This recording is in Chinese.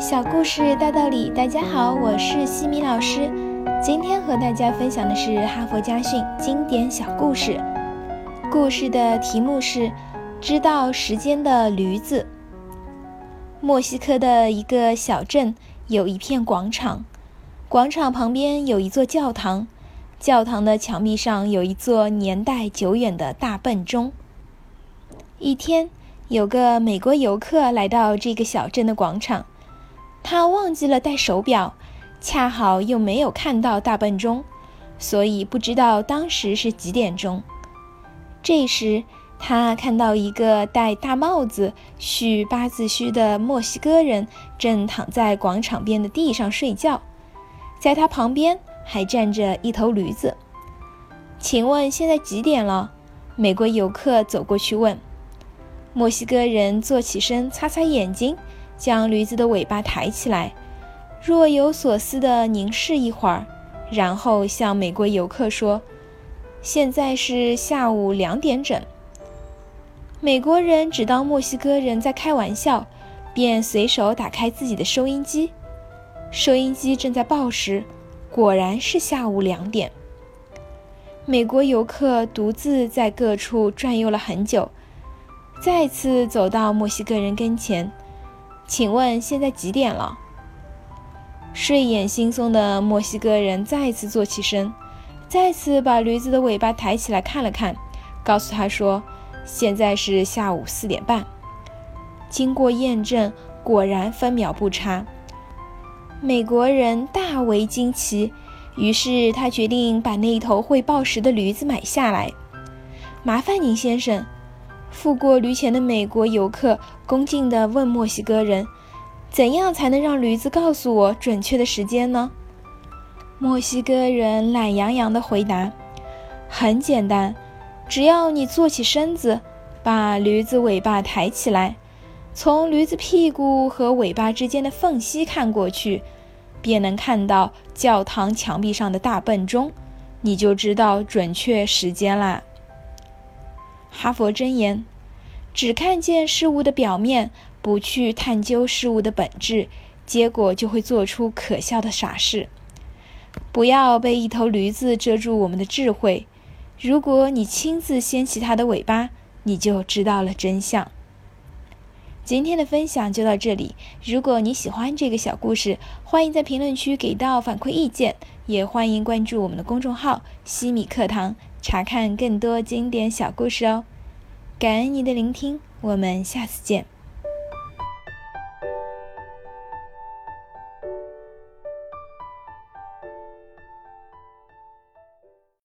小故事大道理，大家好，我是西米老师。今天和大家分享的是哈佛家训经典小故事。故事的题目是《知道时间的驴子》。墨西哥的一个小镇有一片广场，广场旁边有一座教堂，教堂的墙壁上有一座年代久远的大笨钟。一天，有个美国游客来到这个小镇的广场。他忘记了带手表，恰好又没有看到大笨钟，所以不知道当时是几点钟。这时，他看到一个戴大帽子、蓄八字须的墨西哥人正躺在广场边的地上睡觉，在他旁边还站着一头驴子。请问现在几点了？美国游客走过去问。墨西哥人坐起身，擦擦眼睛。将驴子的尾巴抬起来，若有所思地凝视一会儿，然后向美国游客说：“现在是下午两点整。”美国人只当墨西哥人在开玩笑，便随手打开自己的收音机，收音机正在报时，果然是下午两点。美国游客独自在各处转悠了很久，再次走到墨西哥人跟前。请问现在几点了？睡眼惺忪的墨西哥人再次坐起身，再次把驴子的尾巴抬起来看了看，告诉他说：“现在是下午四点半。”经过验证，果然分秒不差。美国人大为惊奇，于是他决定把那一头会报时的驴子买下来。麻烦您，先生。付过驴钱的美国游客恭敬地问墨西哥人：“怎样才能让驴子告诉我准确的时间呢？”墨西哥人懒洋洋地回答：“很简单，只要你坐起身子，把驴子尾巴抬起来，从驴子屁股和尾巴之间的缝隙看过去，便能看到教堂墙壁上的大笨钟，你就知道准确时间啦。”哈佛箴言：只看见事物的表面，不去探究事物的本质，结果就会做出可笑的傻事。不要被一头驴子遮住我们的智慧。如果你亲自掀起它的尾巴，你就知道了真相。今天的分享就到这里。如果你喜欢这个小故事，欢迎在评论区给到反馈意见，也欢迎关注我们的公众号“西米课堂”。查看更多经典小故事哦！感恩您的聆听，我们下次见。